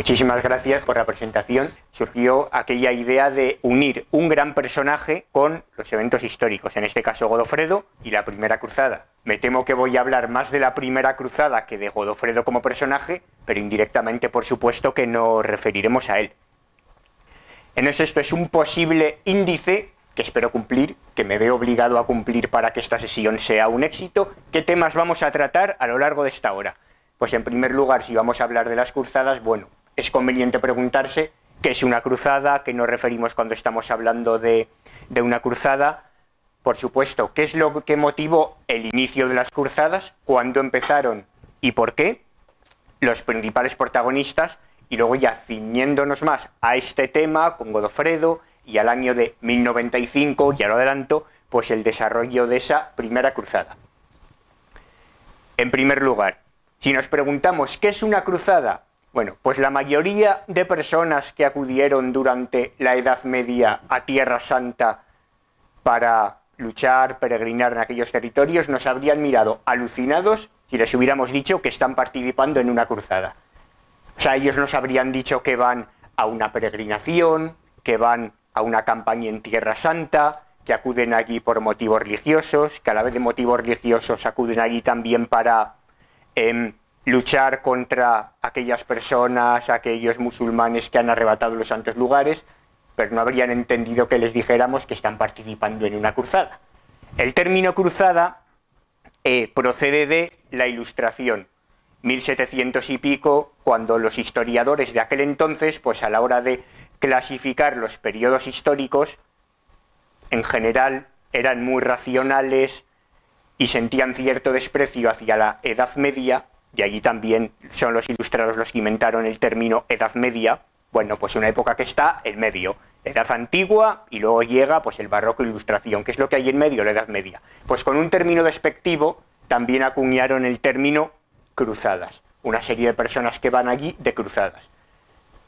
muchísimas gracias por la presentación. Surgió aquella idea de unir un gran personaje con los eventos históricos, en este caso Godofredo y la Primera Cruzada. Me temo que voy a hablar más de la Primera Cruzada que de Godofredo como personaje, pero indirectamente, por supuesto, que nos referiremos a él. En esto es un posible índice que espero cumplir, que me veo obligado a cumplir para que esta sesión sea un éxito. ¿Qué temas vamos a tratar a lo largo de esta hora? Pues en primer lugar, si vamos a hablar de las cruzadas, bueno, es conveniente preguntarse qué es una cruzada, qué nos referimos cuando estamos hablando de, una cruzada. Por supuesto, qué es lo que motivó el inicio de las cruzadas, cuándo empezaron y por qué, los principales protagonistas, y luego ya ciñéndonos más a este tema con Godofredo y al año de 1095, ya lo adelanto, pues el desarrollo de esa primera cruzada. En primer lugar, si nos preguntamos qué es una cruzada, bueno, pues la mayoría de personas que acudieron durante la Edad Media a Tierra Santa para luchar, peregrinar en aquellos territorios, nos habrían mirado alucinados si les hubiéramos dicho que están participando en una cruzada. O sea, ellos nos habrían dicho que van a una peregrinación, que van a una campaña en Tierra Santa, que acuden allí por motivos religiosos, que a la vez de motivos religiosos acuden allí también para em, luchar contra aquellas personas, aquellos musulmanes que han arrebatado los santos lugares, pero no habrían entendido que les dijéramos que están participando en una cruzada. El término cruzada eh, procede de la Ilustración, 1700 y pico, cuando los historiadores de aquel entonces, pues a la hora de clasificar los periodos históricos, en general eran muy racionales y sentían cierto desprecio hacia la Edad Media y allí también son los ilustrados los que inventaron el término Edad Media, bueno, pues una época que está en medio, Edad Antigua y luego llega pues el Barroco Ilustración, que es lo que hay en medio, la Edad Media. Pues con un término despectivo también acuñaron el término cruzadas, una serie de personas que van allí de cruzadas.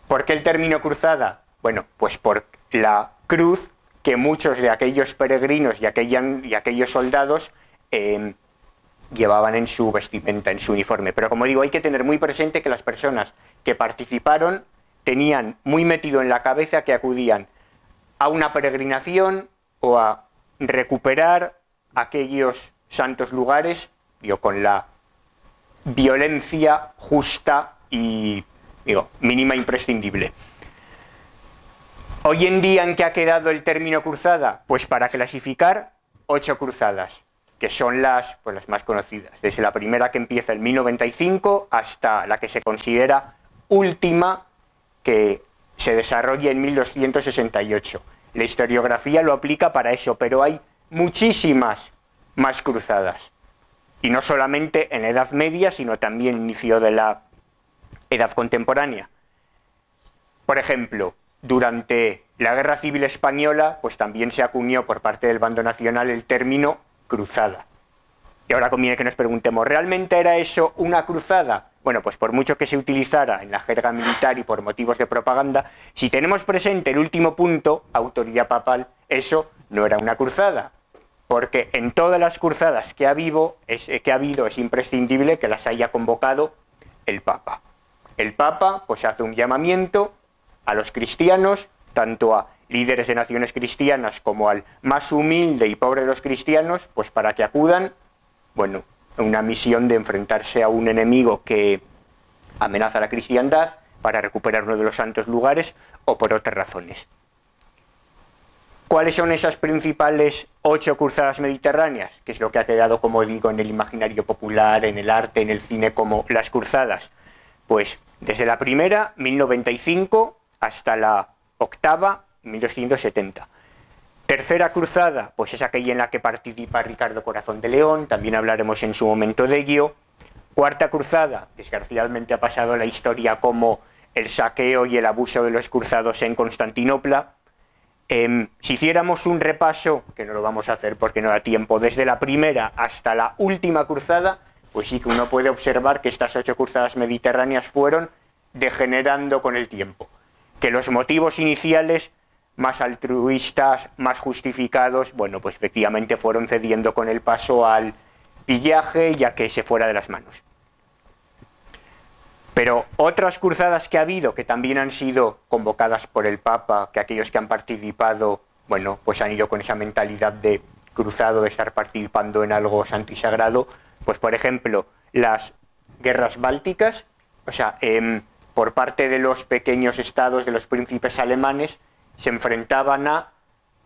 ¿Por qué el término cruzada? Bueno, pues por la cruz que muchos de aquellos peregrinos y, y aquellos soldados eh, llevaban en su vestimenta, en su uniforme. Pero como digo, hay que tener muy presente que las personas que participaron tenían muy metido en la cabeza que acudían a una peregrinación o a recuperar aquellos santos lugares, yo con la violencia justa y digo, mínima imprescindible. Hoy en día, ¿en qué ha quedado el término cruzada? Pues para clasificar ocho cruzadas que son las, pues, las más conocidas, desde la primera que empieza en 1095 hasta la que se considera última que se desarrolla en 1268. La historiografía lo aplica para eso, pero hay muchísimas más cruzadas. Y no solamente en la Edad Media, sino también inicio de la Edad Contemporánea. Por ejemplo, durante la Guerra Civil Española, pues también se acuñó por parte del bando nacional el término cruzada. Y ahora conviene que nos preguntemos, ¿realmente era eso una cruzada? Bueno, pues por mucho que se utilizara en la jerga militar y por motivos de propaganda, si tenemos presente el último punto, autoridad papal, eso no era una cruzada. Porque en todas las cruzadas que ha, es, que ha habido es imprescindible que las haya convocado el Papa. El Papa pues hace un llamamiento a los cristianos, tanto a líderes de naciones cristianas como al más humilde y pobre de los cristianos, pues para que acudan, bueno, una misión de enfrentarse a un enemigo que amenaza la cristiandad para recuperar uno de los santos lugares o por otras razones. ¿Cuáles son esas principales ocho cruzadas mediterráneas? Que es lo que ha quedado, como digo, en el imaginario popular, en el arte, en el cine, como las cruzadas. Pues desde la primera, 1095, hasta la octava, 1270. Tercera cruzada, pues es aquella en la que participa Ricardo Corazón de León, también hablaremos en su momento de ello. Cuarta cruzada, desgraciadamente ha pasado la historia como el saqueo y el abuso de los cruzados en Constantinopla. Em, si hiciéramos un repaso, que no lo vamos a hacer porque no da tiempo, desde la primera hasta la última cruzada, pues sí que uno puede observar que estas ocho cruzadas mediterráneas fueron degenerando con el tiempo, que los motivos iniciales más altruistas, más justificados, bueno, pues efectivamente fueron cediendo con el paso al pillaje ya que se fuera de las manos. Pero otras cruzadas que ha habido, que también han sido convocadas por el Papa, que aquellos que han participado, bueno, pues han ido con esa mentalidad de cruzado, de estar participando en algo santo y sagrado, pues por ejemplo, las guerras bálticas, o sea, em, por parte de los pequeños estados, de los príncipes alemanes, se enfrentaban a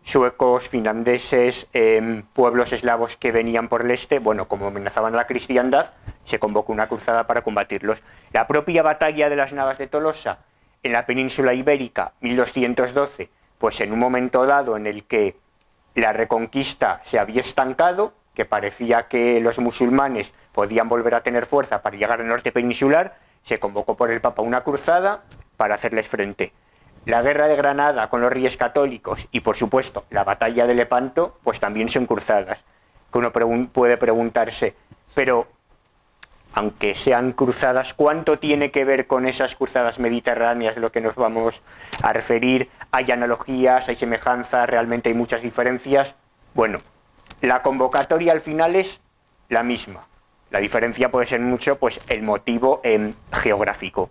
suecos, finlandeses, em, pueblos eslavos que venían por el este, bueno, como amenazaban a la cristiandad, se convocó una cruzada para combatirlos. La propia batalla de las Navas de Tolosa en la península ibérica, 1212, pues en un momento dado en el que la reconquista se había estancado, que parecía que los musulmanes podían volver a tener fuerza para llegar al norte peninsular, se convocó por el Papa una cruzada para hacerles frente la guerra de Granada con los reyes católicos y por supuesto la batalla de Lepanto, pues también son cruzadas. Que uno puede preguntarse, pero aunque sean cruzadas, ¿cuánto tiene que ver con esas cruzadas mediterráneas de lo que nos vamos a referir? ¿Hay analogías, hay semejanzas, realmente hay muchas diferencias? Bueno, la convocatoria al final es la misma. La diferencia puede ser mucho pues el motivo em, geográfico.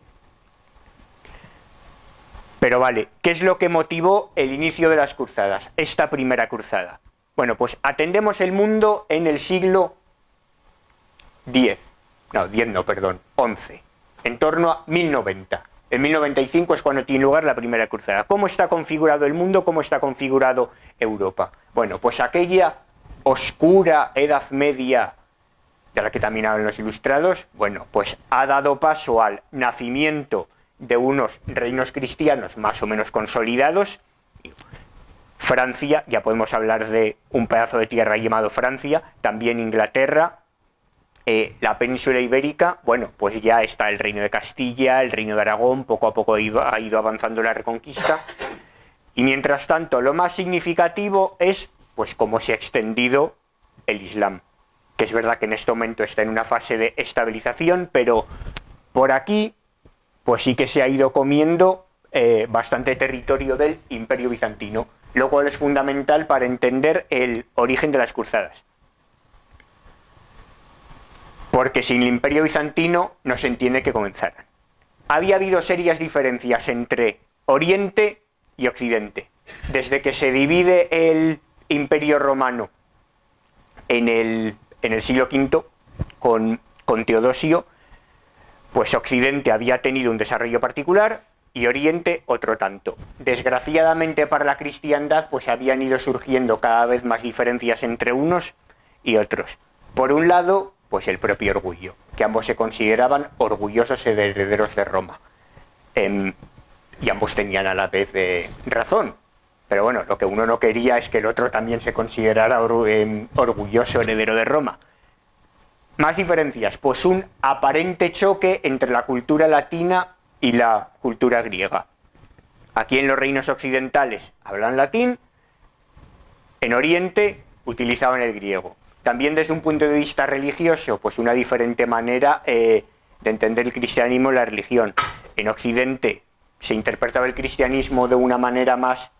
Pero vale, ¿qué es lo que motivó el inicio de las cruzadas? Esta primera cruzada. Bueno, pues atendemos el mundo en el siglo X. No, X no, perdón, XI. En torno a 1090. En 1095 es cuando tiene lugar la primera cruzada. ¿Cómo está configurado el mundo? ¿Cómo está configurado Europa? Bueno, pues aquella oscura Edad Media de la que también hablan los ilustrados, bueno, pues ha dado paso al nacimiento de unos reinos cristianos más o menos consolidados. Francia, ya podemos hablar de un pedazo de tierra llamado Francia, también Inglaterra, eh, la península ibérica, bueno, pues ya está el reino de Castilla, el reino de Aragón, poco a poco ha ido avanzando la reconquista. Y mientras tanto, lo más significativo es pues cómo se ha extendido el Islam, que es verdad que en este momento está en una fase de estabilización, pero por aquí pues sí que se ha ido comiendo eh, bastante territorio del imperio bizantino, lo cual es fundamental para entender el origen de las cruzadas. Porque sin el imperio bizantino no se entiende que comenzaran. Había habido serias diferencias entre Oriente y Occidente. Desde que se divide el imperio romano en el, siglo V con, con Teodosio, pues Occidente había tenido un desarrollo particular y Oriente otro tanto. Desgraciadamente para la cristiandad pues habían ido surgiendo cada vez más diferencias entre unos y otros. Por un lado, pues el propio orgullo, que ambos se consideraban orgullosos herederos de Roma. Em, y ambos tenían a la vez eh, razón. Pero bueno, lo que uno no quería es que el otro también se considerara em, orgulloso heredero de Roma. Más diferencias, pues un aparente choque entre la cultura latina y la cultura griega. Aquí en los reinos occidentales hablan latín, en Oriente utilizaban el griego. También desde un punto de vista religioso, pues una diferente manera eh, de entender el cristianismo y la religión. En Occidente se interpretaba el cristianismo de una manera más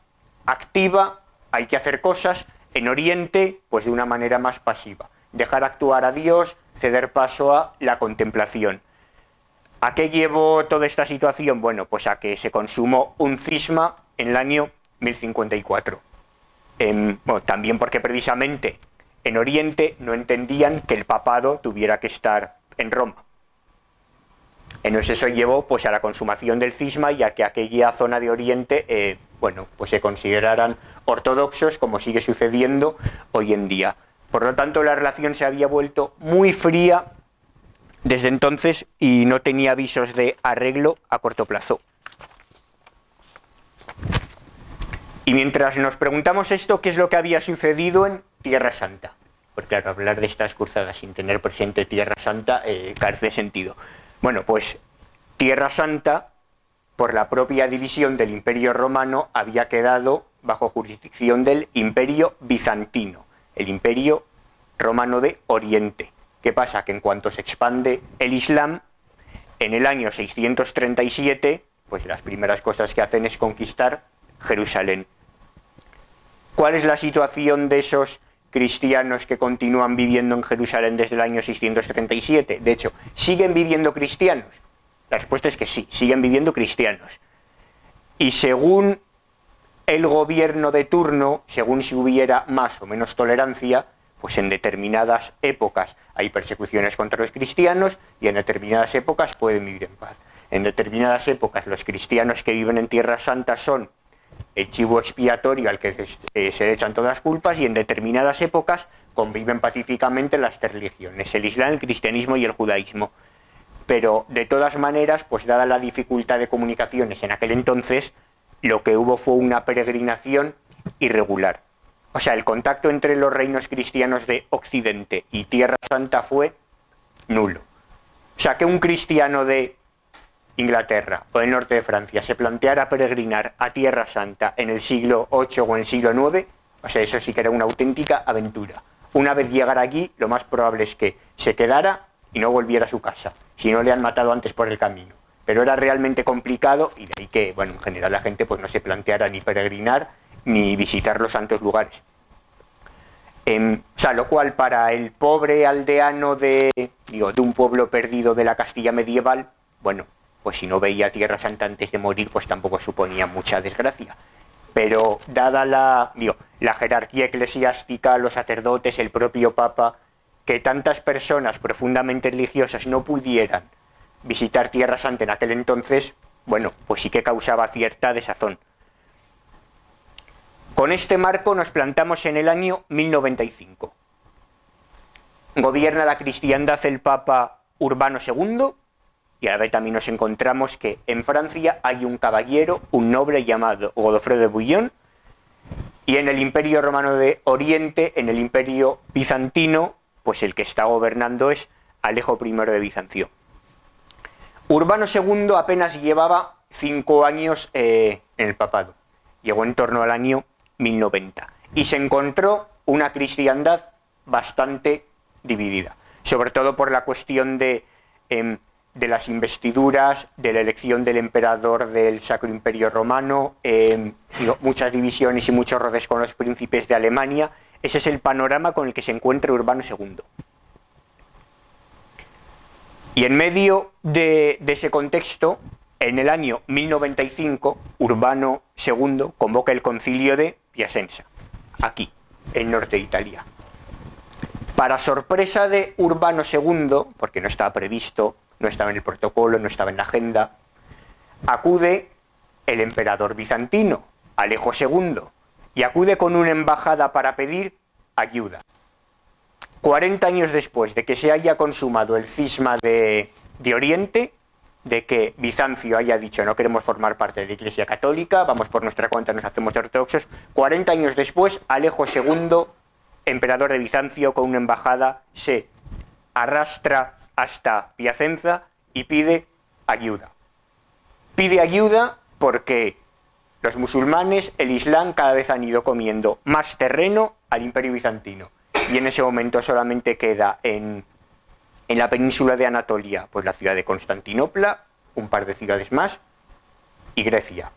activa, hay que hacer cosas, en Oriente, pues de una manera más pasiva. Dejar actuar a Dios, ceder paso a la contemplación. ¿A qué llevó toda esta situación? Bueno, pues a que se consumó un cisma en el año 1054. también porque precisamente en Oriente no entendían que el papado tuviera que estar en Roma. Entonces eso llevó pues a la consumación del cisma y a que aquella zona de Oriente eh, bueno, pues se consideraran ortodoxos como sigue sucediendo hoy en día. Por lo tanto, la relación se había vuelto muy fría desde entonces y no tenía avisos de arreglo a corto plazo. Y mientras nos preguntamos esto, ¿qué es lo que había sucedido en Tierra Santa? Porque hablar de estas cruzadas sin tener presente Tierra Santa eh, carece de sentido. Bueno, pues Tierra Santa, por la propia división del Imperio Romano, había quedado bajo jurisdicción del Imperio Bizantino el imperio romano de Oriente. ¿Qué pasa? Que en cuanto se expande el Islam, en el año 637, pues las primeras cosas que hacen es conquistar Jerusalén. ¿Cuál es la situación de esos cristianos que continúan viviendo en Jerusalén desde el año 637? De hecho, siguen viviendo cristianos. La respuesta es que sí, siguen viviendo cristianos. Y según el gobierno de turno, según si hubiera más o menos tolerancia, pues en determinadas épocas hay persecuciones contra los cristianos y en determinadas épocas pueden vivir en paz. En determinadas épocas los cristianos que viven en Tierra Santa son el chivo expiatorio al que eh, se echan todas las culpas y en determinadas épocas conviven pacíficamente las tres religiones, el Islam, el cristianismo y el judaísmo. Pero de todas maneras, pues dada la dificultad de comunicaciones en aquel entonces, lo que hubo fue una peregrinación irregular. O sea, el contacto entre los reinos cristianos de Occidente y Tierra Santa fue nulo. O sea, que un cristiano de Inglaterra o del norte de Francia se planteara peregrinar a Tierra Santa en el siglo VIII o en el siglo IX, o sea, eso sí que era una auténtica aventura. Una vez llegara allí, lo más probable es que se quedara y no volviera a su casa, si no le han matado antes por el camino. Pero era realmente complicado y de ahí que, bueno, en general la gente pues no se planteara ni peregrinar ni visitar los santos lugares. Em, o sea, lo cual para el pobre aldeano de, digo, de un pueblo perdido de la Castilla medieval, bueno, pues si no veía Tierra Santa antes de morir, pues tampoco suponía mucha desgracia. Pero dada la, digo, la jerarquía eclesiástica, los sacerdotes, el propio Papa, que tantas personas profundamente religiosas no pudieran visitar Tierra Santa en aquel entonces, bueno, pues sí que causaba cierta desazón. Con este marco nos plantamos en el año 1095. Gobierna la cristiandad el Papa Urbano II, y a vez también nos encontramos que en Francia hay un caballero, un noble llamado Godofredo de Bouillon, y en el Imperio Romano de Oriente, en el Imperio Bizantino, pues el que está gobernando es Alejo I de Bizancio. Urbano II apenas llevaba cinco años eh, en el papado, llegó en torno al año 1090, y se encontró una cristiandad bastante dividida, sobre todo por la cuestión de em, de las investiduras, de la elección del emperador del Sacro Imperio Romano, em, muchas divisiones y muchos roces con los príncipes de Alemania. Ese es el panorama con el que se encuentra Urbano II. Y en medio de, ese contexto, en el año 1095, Urbano II convoca el concilio de Piacenza, aquí, en norte de Italia. Para sorpresa de Urbano II, porque no estaba previsto no estaba en el protocolo, no estaba en la agenda, acude el emperador bizantino, Alejo II, y acude con una embajada para pedir ayuda. 40 años después de que se haya consumado el cisma de, Oriente, de que Bizancio haya dicho no queremos formar parte de la Iglesia Católica, vamos por nuestra cuenta, nos hacemos ortodoxos, 40 años después, Alejo II, emperador de Bizancio, con una embajada, se arrastra hasta Piacenza y pide ayuda. Pide ayuda porque los musulmanes, el Islam, cada vez han ido comiendo más terreno al imperio bizantino. Y en ese momento solamente queda en, en la península de Anatolia, pues la ciudad de Constantinopla, un par de ciudades más, y Grecia.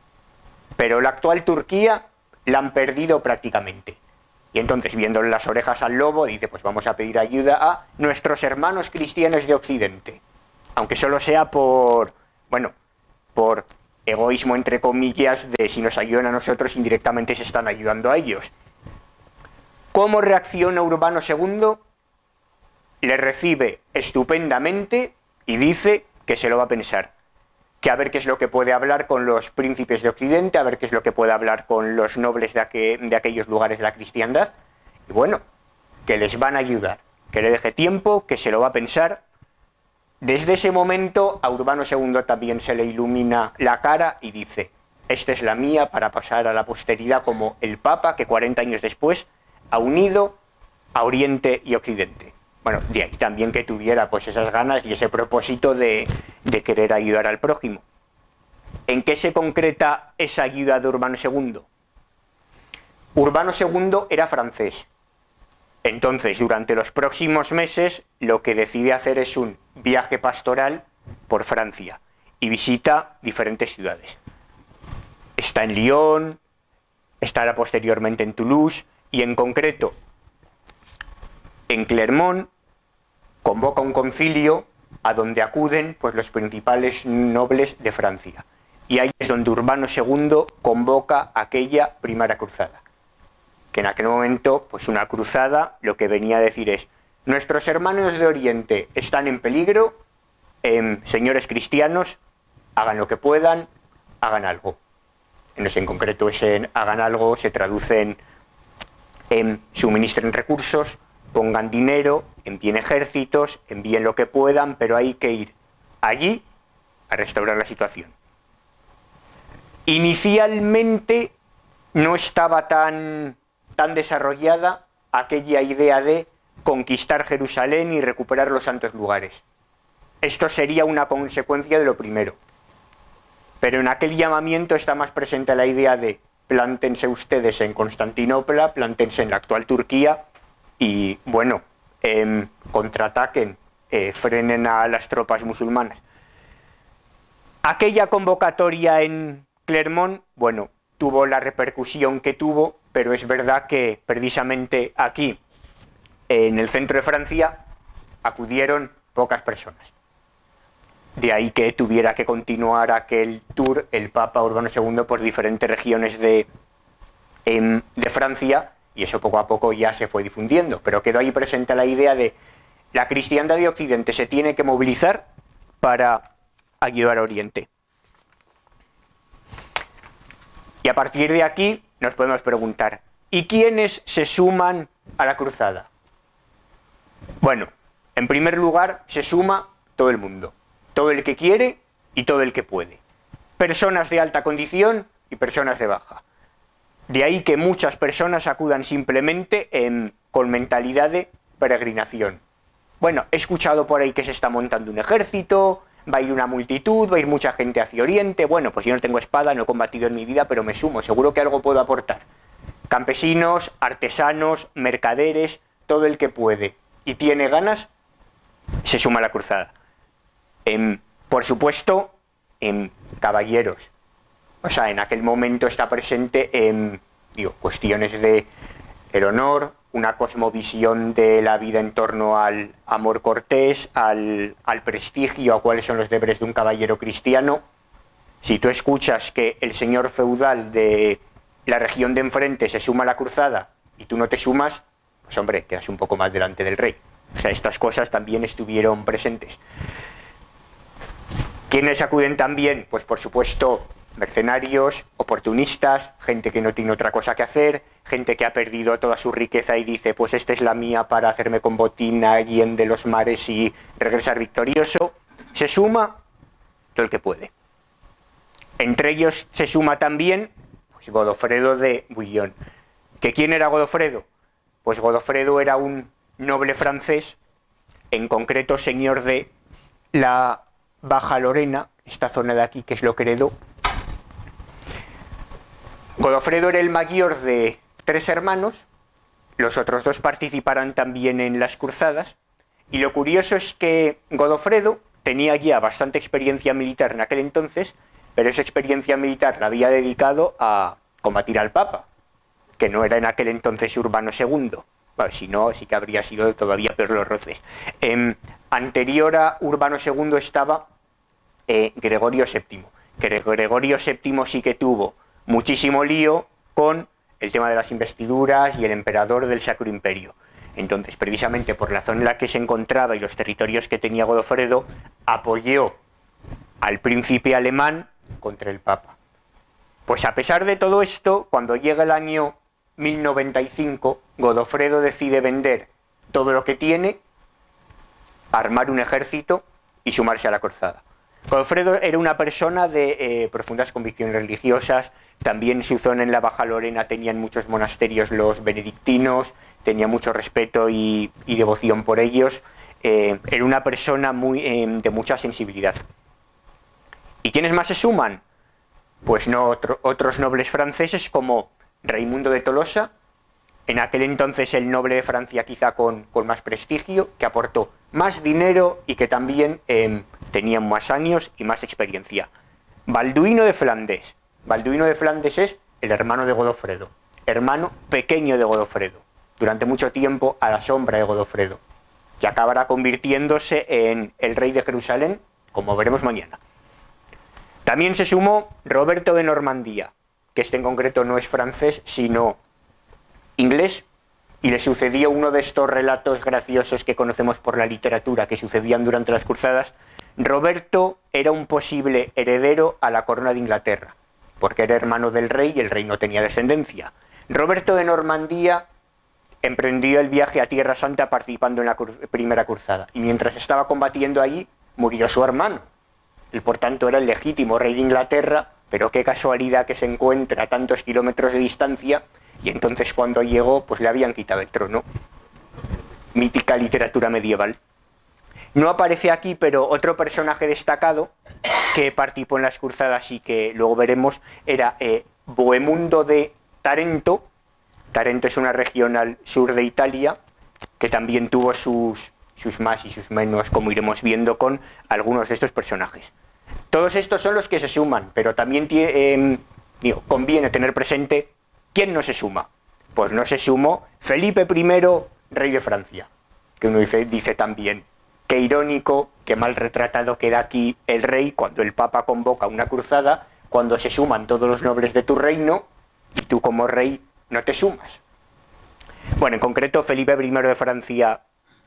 Pero la actual Turquía la han perdido prácticamente. Y entonces, viéndole las orejas al lobo, dice, pues vamos a pedir ayuda a nuestros hermanos cristianos de Occidente. Aunque solo sea por, bueno, por egoísmo entre comillas de si nos ayudan a nosotros, indirectamente se están ayudando a ellos. ¿Cómo reacciona Urbano II? Le recibe estupendamente y dice que se lo va a pensar que a ver qué es lo que puede hablar con los príncipes de Occidente, a ver qué es lo que puede hablar con los nobles de, aquellos lugares de la cristiandad. Y bueno, que les van a ayudar, que le deje tiempo, que se lo va a pensar. Desde ese momento a Urbano II también se le ilumina la cara y dice, esta es la mía para pasar a la posteridad como el Papa que 40 años después ha unido a Oriente y Occidente bueno, de ahí también que tuviera pues esas ganas y ese propósito de, de querer ayudar al prójimo. ¿En qué se concreta esa ayuda de Urbano II? Urbano II era francés. Entonces, durante los próximos meses, lo que decide hacer es un viaje pastoral por Francia y visita diferentes ciudades. Está en Lyon, estará posteriormente en Toulouse y en concreto en Clermont convoca un concilio a donde acuden pues, los principales nobles de Francia. Y ahí es donde Urbano II convoca aquella primera cruzada. Que en aquel momento, pues una cruzada lo que venía a decir es, nuestros hermanos de Oriente están en peligro, em, señores cristianos, hagan lo que puedan, hagan algo. En concreto ese hagan algo se traduce en, en suministren recursos, pongan dinero, envíen ejércitos, envíen lo que puedan, pero hay que ir allí a restaurar la situación. Inicialmente no estaba tan, tan desarrollada aquella idea de conquistar Jerusalén y recuperar los santos lugares. Esto sería una consecuencia de lo primero. Pero en aquel llamamiento está más presente la idea de plántense ustedes en Constantinopla, plántense en la actual Turquía y, bueno, em, contraataquen, eh, frenen a las tropas musulmanas. Aquella convocatoria en Clermont, bueno, tuvo la repercusión que tuvo, pero es verdad que precisamente aquí, en el centro de Francia, acudieron pocas personas. De ahí que tuviera que continuar aquel tour el Papa Urbano II por diferentes regiones de, em, de Francia y eso poco a poco ya se fue difundiendo, pero quedó ahí presente la idea de la cristiandad de Occidente se tiene que movilizar para ayudar a Oriente. Y a partir de aquí nos podemos preguntar, ¿y quiénes se suman a la cruzada? Bueno, en primer lugar se suma todo el mundo, todo el que quiere y todo el que puede. Personas de alta condición y personas de baja. De ahí que muchas personas acudan simplemente con mentalidad de peregrinación. Bueno, he escuchado por ahí que se está montando un ejército, va a ir una multitud, va a ir mucha gente hacia Oriente. Bueno, pues yo no tengo espada, no he combatido en mi vida, pero me sumo, seguro que algo puedo aportar. Campesinos, artesanos, mercaderes, todo el que puede y tiene ganas, se suma a la cruzada. Em, por supuesto, en caballeros, o sea, en aquel momento está presente en digo, cuestiones de el honor, una cosmovisión de la vida en torno al amor cortés, al, al prestigio, a cuáles son los deberes de un caballero cristiano. Si tú escuchas que el señor feudal de la región de enfrente se suma a la cruzada y tú no te sumas, pues hombre, quedas un poco más delante del rey. O sea, estas cosas también estuvieron presentes. ¿Quiénes acuden también? Pues por supuesto mercenarios, oportunistas, gente que no tiene otra cosa que hacer, gente que ha perdido toda su riqueza y dice, pues esta es la mía para hacerme con botín alguien de los mares y regresar victorioso. Se suma todo el que puede. Entre ellos se suma también pues, Godofredo de Bouillon. ¿Que quién era Godofredo? Pues Godofredo era un noble francés, en concreto señor de la Baja Lorena, esta zona de aquí que es lo que heredó. Godofredo era el mayor de tres hermanos, los otros dos participaron también en las cruzadas, y lo curioso es que Godofredo tenía ya bastante experiencia militar en aquel entonces, pero esa experiencia militar la había dedicado a combatir al Papa, que no era en aquel entonces Urbano II. Si no, sí que habría sido todavía peor los roces. Em, anterior a Urbano II estaba eh, Gregorio VII, que Gregorio VII sí que tuvo muchísimo lío con el tema de las investiduras y el emperador del Sacro Imperio. Entonces, precisamente por la zona en la que se encontraba y los territorios que tenía Godofredo, apoyó al príncipe alemán contra el Papa. Pues a pesar de todo esto, cuando llega el año 1095, Godofredo decide vender todo lo que tiene, armar un ejército y sumarse a la cruzada. Godofredo era una persona de eh, profundas convicciones religiosas, también su zona en la Baja Lorena tenían muchos monasterios los benedictinos, tenía mucho respeto y, devoción por ellos, eh, era una persona muy, eh, de mucha sensibilidad. ¿Y quiénes más se suman? Pues no otros nobles franceses como Raimundo de Tolosa, en aquel entonces el noble de Francia quizá con, más prestigio, que aportó más dinero y que también eh, tenía más años y más experiencia. Balduino de Flandes. Balduino de Flandes es el hermano de Godofredo, hermano pequeño de Godofredo, durante mucho tiempo a la sombra de Godofredo. que acabará convirtiéndose en el rey de Jerusalén, como veremos mañana. También se sumó Roberto de Normandía, que este en concreto no es francés, sino inglés, y le sucedió uno de estos relatos graciosos que conocemos por la literatura, que sucedían durante las cruzadas. Roberto era un posible heredero a la corona de Inglaterra, porque era hermano del rey y el rey no tenía descendencia. Roberto de Normandía emprendió el viaje a Tierra Santa participando en la primera cruzada, y mientras estaba combatiendo allí, murió su hermano. Y por tanto era el legítimo rey de Inglaterra, pero qué casualidad que se encuentra a tantos kilómetros de distancia y entonces cuando llegó, pues le habían quitado el trono. Mítica literatura medieval. No aparece aquí, pero otro personaje destacado que participó en las cruzadas y que luego veremos era eh, Bohemundo de Tarento. Tarento es una región al sur de Italia que también tuvo sus, sus más y sus menos, como iremos viendo con algunos de estos personajes. Todos estos son los que se suman, pero también eh, conviene tener presente ¿Quién no se suma? Pues no se sumó Felipe I, rey de Francia, que uno dice, dice también, qué irónico, qué mal retratado queda aquí el rey cuando el Papa convoca una cruzada, cuando se suman todos los nobles de tu reino y tú como rey no te sumas. Bueno, en concreto Felipe I de Francia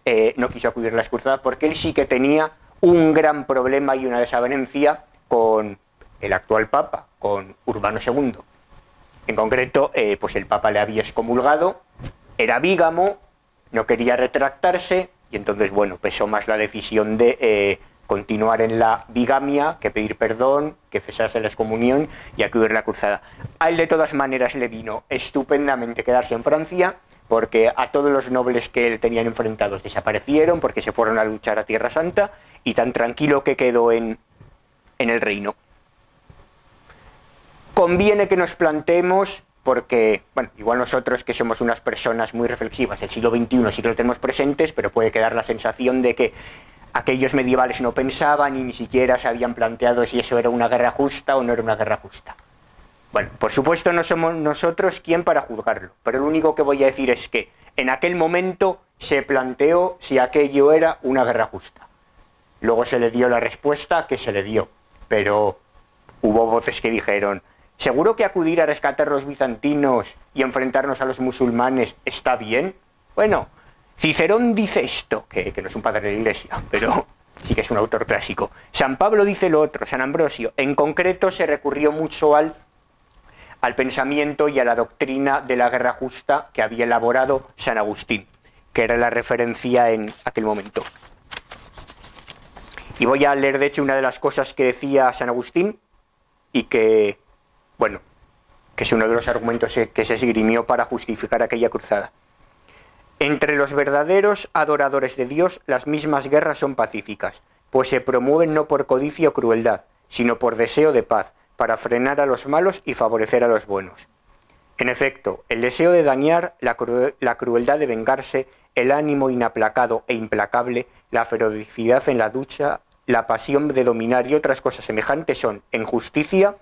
eh, no quiso acudir a las cruzadas porque él sí que tenía un gran problema y una desavenencia con el actual Papa, con Urbano II. En concreto, eh, pues el Papa le había excomulgado, era vígamo, no quería retractarse y entonces, bueno, pesó más la decisión de eh, continuar en la bigamia que pedir perdón, que cesase la excomunión y acudir la cruzada. A él de todas maneras le vino estupendamente quedarse en Francia porque a todos los nobles que él tenían enfrentados desaparecieron porque se fueron a luchar a Tierra Santa y tan tranquilo que quedó en, en el reino conviene que nos planteemos, porque, bueno, igual nosotros que somos unas personas muy reflexivas, el siglo XXI sí que lo tenemos presentes, pero puede quedar la sensación de que aquellos medievales no pensaban y ni siquiera se habían planteado si eso era una guerra justa o no era una guerra justa. Bueno, por supuesto no somos nosotros quien para juzgarlo, pero lo único que voy a decir es que en aquel momento se planteó si aquello era una guerra justa. Luego se le dio la respuesta que se le dio, pero hubo voces que dijeron, ¿Seguro que acudir a rescatar a los bizantinos y enfrentarnos a los musulmanes está bien? Bueno, Cicerón dice esto, que, no es un padre de la iglesia, pero sí que es un autor clásico. San Pablo dice lo otro, San Ambrosio. En concreto se recurrió mucho al, al pensamiento y a la doctrina de la guerra justa que había elaborado San Agustín, que era la referencia en aquel momento. Y voy a leer, de hecho, una de las cosas que decía San Agustín y que bueno, que es uno de los argumentos que se esgrimió para justificar aquella cruzada. Entre los verdaderos adoradores de Dios, las mismas guerras son pacíficas, pues se promueven no por codicia o crueldad, sino por deseo de paz, para frenar a los malos y favorecer a los buenos. En efecto, el deseo de dañar, la, crueldad de vengarse, el ánimo inaplacado e implacable, la ferocidad en la ducha, la pasión de dominar y otras cosas semejantes son, en justicia,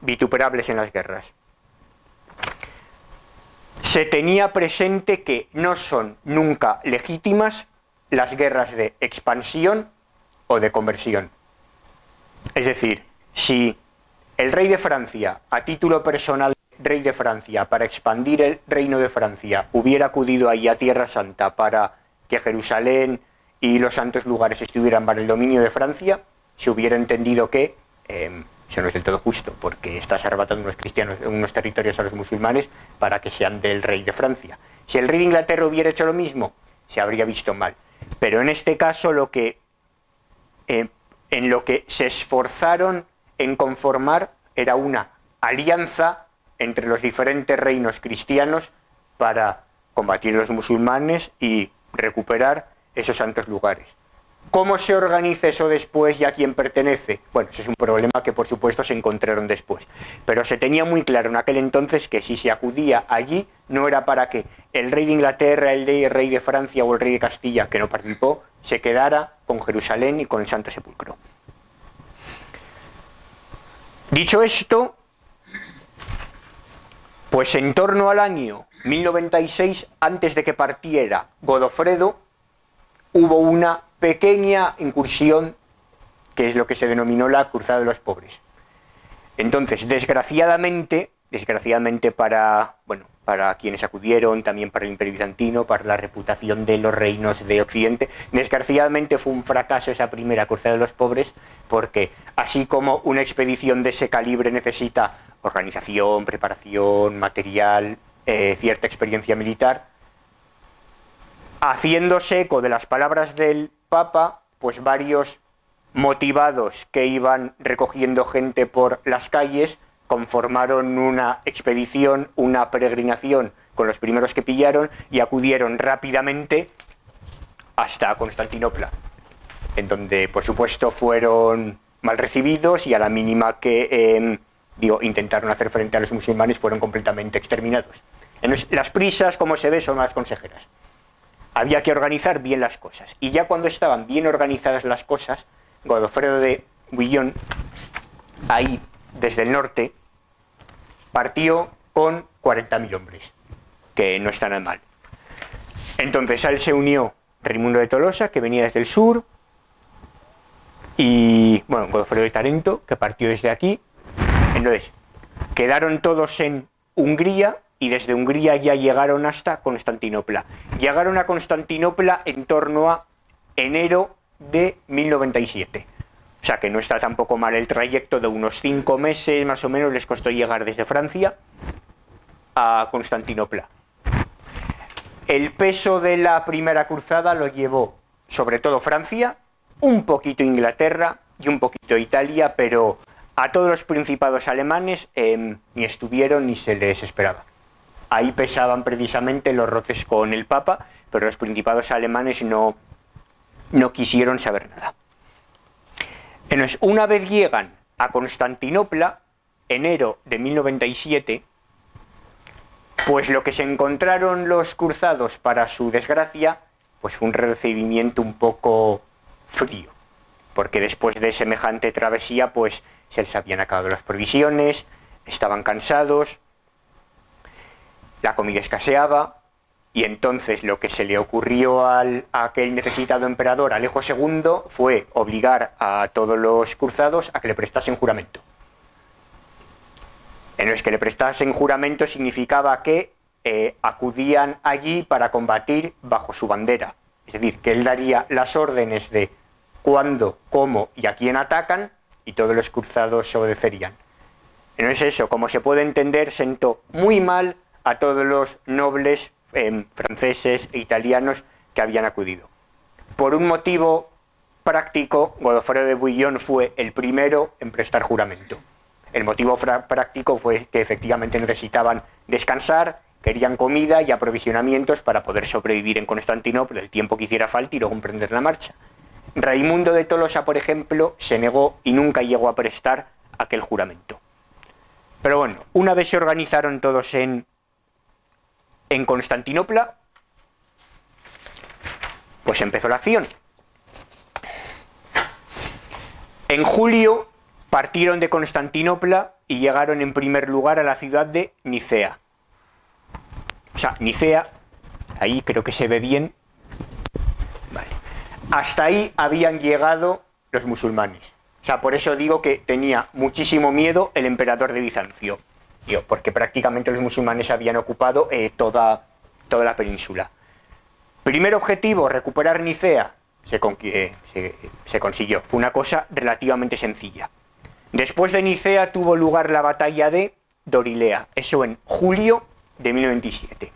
vituperables en las guerras. Se tenía presente que no son nunca legítimas las guerras de expansión o de conversión. Es decir, si el rey de Francia, a título personal rey de Francia, para expandir el reino de Francia, hubiera acudido ahí a Tierra Santa para que Jerusalén y los santos lugares estuvieran bajo el dominio de Francia, se hubiera entendido que em, eso no es del todo justo, porque estás arrebatando unos cristianos, unos territorios a los musulmanes para que sean del rey de Francia. Si el rey de Inglaterra hubiera hecho lo mismo, se habría visto mal. Pero en este caso lo que eh, en lo que se esforzaron en conformar era una alianza entre los diferentes reinos cristianos para combatir a los musulmanes y recuperar esos santos lugares. ¿Cómo se organiza eso después y a quién pertenece? Bueno, ese es un problema que por supuesto se encontraron después. Pero se tenía muy claro en aquel entonces que si se acudía allí no era para que el rey de Inglaterra, el rey de Francia o el rey de Castilla, que no participó, se quedara con Jerusalén y con el Santo Sepulcro. Dicho esto, pues en torno al año 1096, antes de que partiera Godofredo, hubo una pequeña incursión que es lo que se denominó la Cruzada de los Pobres. Entonces, desgraciadamente, desgraciadamente para, bueno, para quienes acudieron, también para el Imperio Bizantino, para la reputación de los reinos de Occidente. Desgraciadamente fue un fracaso esa primera Cruzada de los Pobres, porque así como una expedición de ese calibre necesita organización, preparación, material, eh, cierta experiencia militar, haciéndose eco de las palabras del Papa, pues varios motivados que iban recogiendo gente por las calles, conformaron una expedición, una peregrinación con los primeros que pillaron y acudieron rápidamente hasta Constantinopla, en donde por supuesto fueron mal recibidos y a la mínima que em, intentaron hacer frente a los musulmanes fueron completamente exterminados. las prisas, como se ve, son las consejeras. Había que organizar bien las cosas. Y ya cuando estaban bien organizadas las cosas, Godofredo de Guillón, ahí desde el norte, partió con 40.000 hombres, que no está nada mal. Entonces a él se unió Raimundo de Tolosa, que venía desde el sur, y, bueno, Godofredo de Tarento, que partió desde aquí. Entonces, quedaron todos en Hungría y desde Hungría ya llegaron hasta Constantinopla. Llegaron a Constantinopla en torno a enero de 1097. O sea que no está tampoco mal el trayecto de unos cinco meses más o menos les costó llegar desde Francia a Constantinopla. El peso de la primera cruzada lo llevó sobre todo Francia, un poquito Inglaterra y un poquito Italia, pero a todos los principados alemanes em, ni estuvieron ni se les esperaba. Ahí pesaban precisamente los roces con el Papa, pero los principados alemanes no, no quisieron saber nada. Una vez llegan a Constantinopla, enero de 1097, pues lo que se encontraron los cruzados para su desgracia, pues fue un recibimiento un poco frío, porque después de semejante travesía, pues se les habían acabado las provisiones, estaban cansados, la comida escaseaba, y entonces lo que se le ocurrió al, a aquel necesitado emperador Alejo II fue obligar a todos los cruzados a que le prestasen juramento. En que le prestasen juramento significaba que eh, acudían allí para combatir bajo su bandera. Es decir, que él daría las órdenes de cuándo, cómo y a quién atacan y todos los cruzados se obedecerían. No es eso, como se puede entender, sentó muy mal a todos los nobles franceses e italianos que habían acudido. Por un motivo práctico, Godofredo de Bouillon fue el primero en prestar juramento. El motivo práctico fue que efectivamente necesitaban descansar, querían comida y aprovisionamientos para poder sobrevivir en Constantinopla el tiempo que hiciera falta y luego emprender la marcha. Raimundo de Tolosa, por ejemplo, se negó y nunca llegó a prestar aquel juramento. Pero bueno, una vez se organizaron todos en en Constantinopla, pues empezó la acción. En julio partieron de Constantinopla y llegaron en primer lugar a la ciudad de Nicea. O sea, Nicea, ahí creo que se ve bien. Vale. Hasta ahí habían llegado los musulmanes. O sea, por eso digo que tenía muchísimo miedo el emperador de Bizancio porque prácticamente los musulmanes habían ocupado eh, toda, toda la península. Primer objetivo, recuperar Nicea, eh, se, se, consiguió. Fue una cosa relativamente sencilla. Después de Nicea tuvo lugar la batalla de Dorilea, eso en julio de 1027.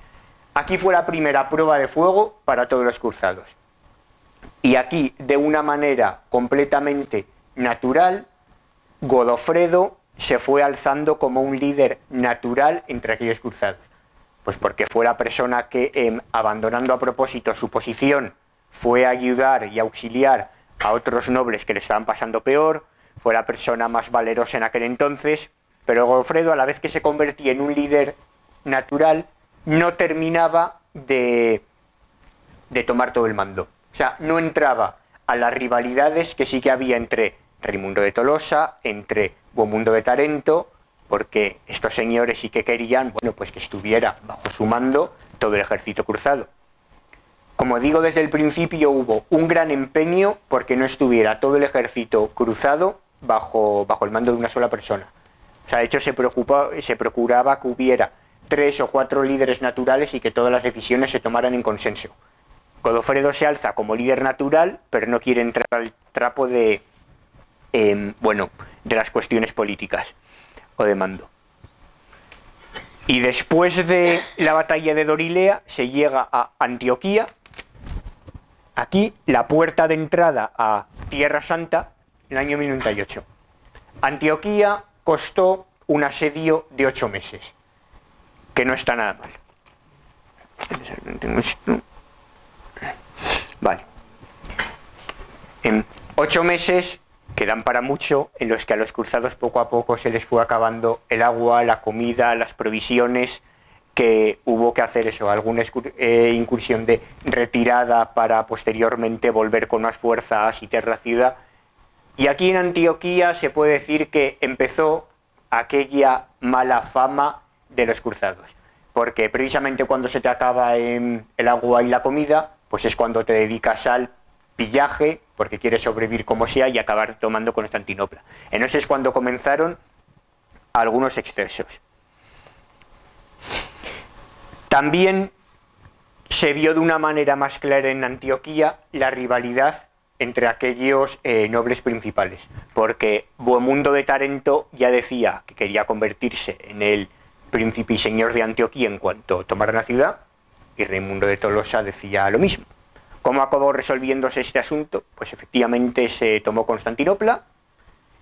Aquí fue la primera prueba de fuego para todos los cruzados. Y aquí, de una manera completamente natural, Godofredo se fue alzando como un líder natural entre aquellos cruzados. Pues porque fue la persona que, em, abandonando a propósito su posición, fue a ayudar y auxiliar a otros nobles que le estaban pasando peor, fue la persona más valerosa en aquel entonces, pero Godofredo, a la vez que se convertía en un líder natural, no terminaba de, de tomar todo el mando. O sea, no entraba a las rivalidades que sí que había entre Raimundo de Tolosa, entre Mundo de Tarento, porque estos señores sí que querían, bueno, pues que estuviera bajo su mando todo el ejército cruzado. como digo desde el principio, hubo un gran empeño porque no estuviera todo el ejército cruzado bajo, bajo el mando de una sola persona. O sea, de hecho se, se procuraba que hubiera tres o cuatro líderes naturales y que todas las decisiones se tomaran en consenso. Godofredo se alza como líder natural, pero no quiere entrar al trapo de, em, bueno, de las cuestiones políticas o de mando. Y después de la batalla de Dorilea se llega a Antioquía, Aquí la puerta de entrada a Tierra Santa en el año 1098. Antioquía costó un asedio de ocho meses, que no está nada mal. Vale. En ocho meses quedan para mucho, en los que a los cruzados poco a poco se les fue acabando el agua, la comida, las provisiones, que hubo que hacer eso, alguna eh, incursión de retirada para posteriormente volver con más fuerza a ciudad. Y aquí en Antioquía se puede decir que empezó aquella mala fama de los cruzados, porque precisamente cuando se te acaba el agua y la comida, pues es cuando te dedicas al pillaje, porque quieres sobrevivir como sea y acabar tomando Constantinopla. Entonces es cuando comenzaron algunos excesos. También se vio de una manera más clara en Antioquía la rivalidad entre aquellos eh, nobles principales, porque Bohemundo de Tarento ya decía que quería convertirse en el príncipe y señor de Antioquía en cuanto tomara la ciudad, y Raimundo de Tolosa decía lo mismo. ¿Cómo acabó resolviéndose este asunto? Pues efectivamente se tomó Constantinopla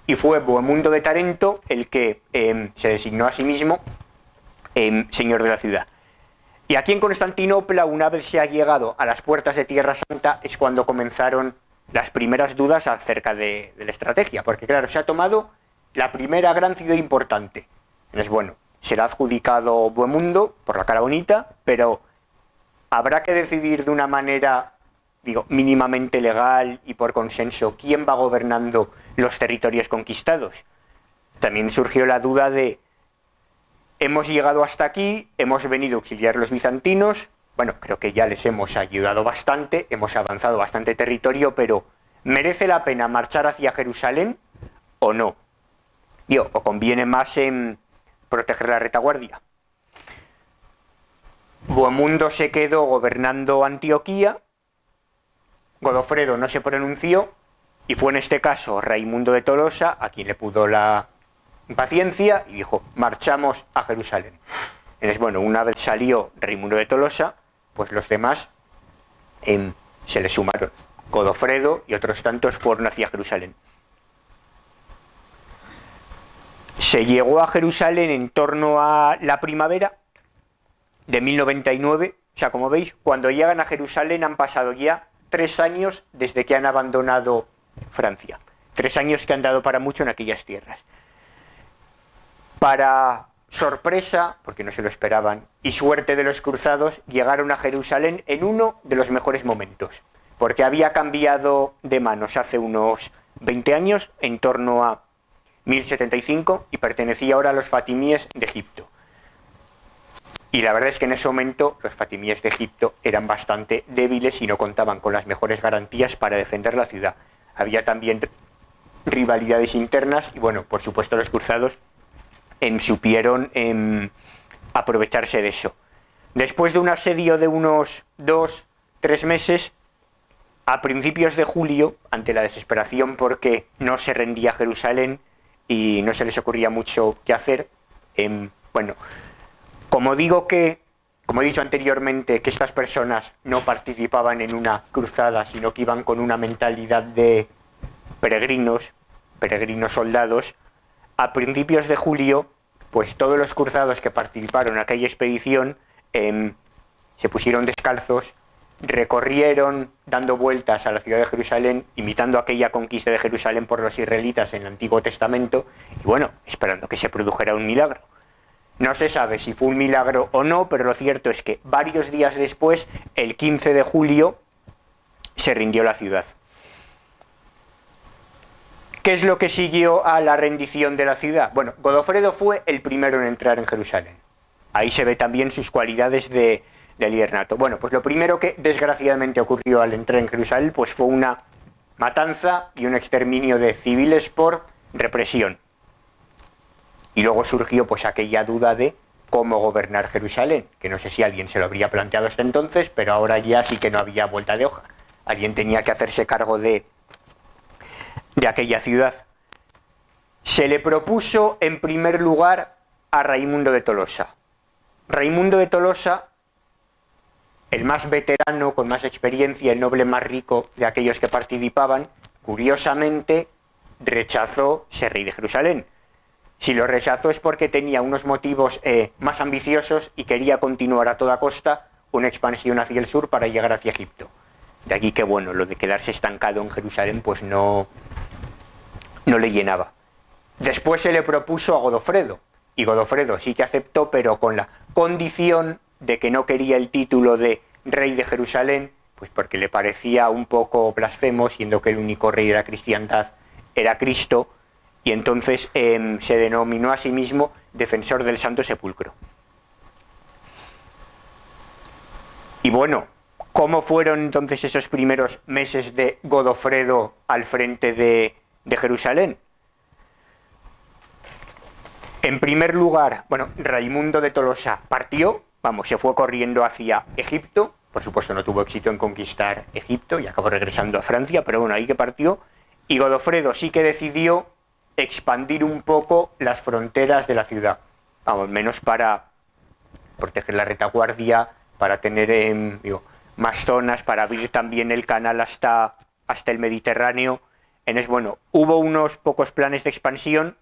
y fue Bohemundo de Tarento el que em, se designó a sí mismo em, señor de la ciudad. Y aquí en Constantinopla, una vez se ha llegado a las puertas de Tierra Santa, es cuando comenzaron las primeras dudas acerca de, la estrategia, porque claro, se ha tomado la primera gran ciudad importante. Es bueno, será adjudicado Buen Mundo por la cara bonita, pero habrá que decidir de una manera, digo, mínimamente legal y por consenso quién va gobernando los territorios conquistados. También surgió la duda de hemos llegado hasta aquí, hemos venido a auxiliar los bizantinos, bueno, creo que ya les hemos ayudado bastante, hemos avanzado bastante territorio, pero ¿merece la pena marchar hacia Jerusalén o no? ¿o conviene más en proteger la retaguardia? Bohemundo se quedó gobernando Antioquía, Godofredo no se pronunció, y fue en este caso Raimundo de Tolosa a quien le pudo la paciencia y dijo, marchamos a Jerusalén. Entonces, bueno, una vez salió Raimundo de Tolosa, pues los demás em, se le sumaron. Godofredo y otros tantos fueron hacia Jerusalén. Se llegó a Jerusalén en torno a la primavera de 1099. O sea, como veis, cuando llegan a Jerusalén han pasado ya tres años desde que han abandonado Francia. Tres años que han dado para mucho en aquellas tierras. Para sorpresa, porque no se lo esperaban, y suerte de los cruzados, llegaron a Jerusalén en uno de los mejores momentos, porque había cambiado de manos hace unos 20 años, en torno a 1075, y pertenecía ahora a los fatimíes de Egipto. Y la verdad es que en ese momento los fatimíes de Egipto eran bastante débiles y no contaban con las mejores garantías para defender la ciudad. Había también rivalidades internas y bueno, por supuesto los cruzados en, supieron en aprovecharse de eso. Después de un asedio de unos dos, tres meses, a principios de julio, ante la desesperación porque no se rendía Jerusalén y no se les ocurría mucho qué hacer, em, bueno, como digo que, como he dicho anteriormente, que estas personas no participaban en una cruzada, sino que iban con una mentalidad de peregrinos, peregrinos soldados, a principios de julio, pues todos los cruzados que participaron en aquella expedición em, se pusieron descalzos, recorrieron dando vueltas a la ciudad de Jerusalén, imitando aquella conquista de Jerusalén por los israelitas en el Antiguo Testamento, y bueno, esperando que se produjera un milagro. No se sabe si fue un milagro o no, pero lo cierto es que varios días después, el 15 de julio, se rindió la ciudad. ¿Qué es lo que siguió a la rendición de la ciudad? Bueno, Godofredo fue el primero en entrar en Jerusalén. Ahí se ve también sus cualidades de, del líder nato. Bueno, pues lo primero que desgraciadamente ocurrió al entrar en Jerusalén pues fue una matanza y un exterminio de civiles por represión. Y luego surgió pues aquella duda de cómo gobernar Jerusalén, que no sé si alguien se lo habría planteado hasta entonces, pero ahora ya sí que no había vuelta de hoja. Alguien tenía que hacerse cargo de, de aquella ciudad. Se le propuso en primer lugar a Raimundo de Tolosa. Raimundo de Tolosa, el más veterano, con más experiencia, el noble más rico de aquellos que participaban, curiosamente rechazó ser rey de Jerusalén si lo rechazó es porque tenía unos motivos eh, más ambiciosos y quería continuar a toda costa una expansión hacia el sur para llegar hacia Egipto. De aquí que bueno, lo de quedarse estancado en Jerusalén pues no, no le llenaba. Después se le propuso a Godofredo, y Godofredo sí que aceptó, pero con la condición de que no quería el título de rey de Jerusalén, pues porque le parecía un poco blasfemo, siendo que el único rey de la cristiandad era Cristo, y entonces em, se denominó a sí mismo defensor del Santo Sepulcro. Y bueno, ¿cómo fueron entonces esos primeros meses de Godofredo al frente de, de Jerusalén? En primer lugar, bueno, Raimundo de Tolosa partió, vamos, se fue corriendo hacia Egipto, por supuesto no tuvo éxito en conquistar Egipto y acabó regresando a Francia, pero bueno, ahí que partió, y Godofredo sí que decidió expandir un poco las fronteras de la ciudad, vamos, menos para proteger la retaguardia, para tener em, más zonas, para abrir también el canal hasta, hasta el Mediterráneo. Es bueno, hubo unos pocos planes de expansión,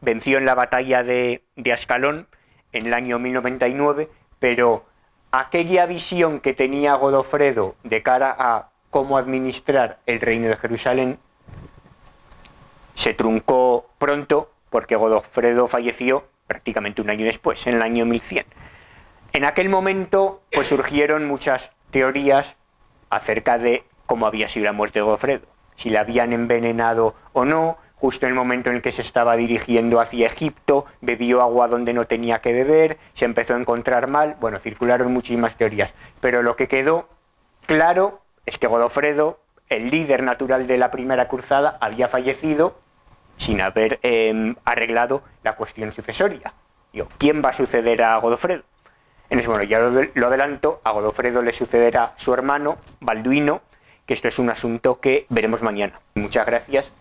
venció en la batalla de, de Ascalón en el año 1099, pero aquella visión que tenía Godofredo de cara a cómo administrar el reino de Jerusalén se truncó pronto porque Godofredo falleció prácticamente un año después, en el año 1100. En aquel momento pues surgieron muchas teorías acerca de cómo había sido la muerte de Godofredo, si la habían envenenado o no, justo en el momento en que se estaba dirigiendo hacia Egipto, bebió agua donde no tenía que beber, se empezó a encontrar mal, bueno, circularon muchísimas teorías, pero lo que quedó claro es que Godofredo, el líder natural de la primera cruzada, había fallecido sin haber em, arreglado la cuestión sucesoria. ¿Quién va a suceder a Godofredo? En ese momento, ya lo, adelanto, a Godofredo le sucederá su hermano, Balduino, que esto es un asunto que veremos mañana. Muchas gracias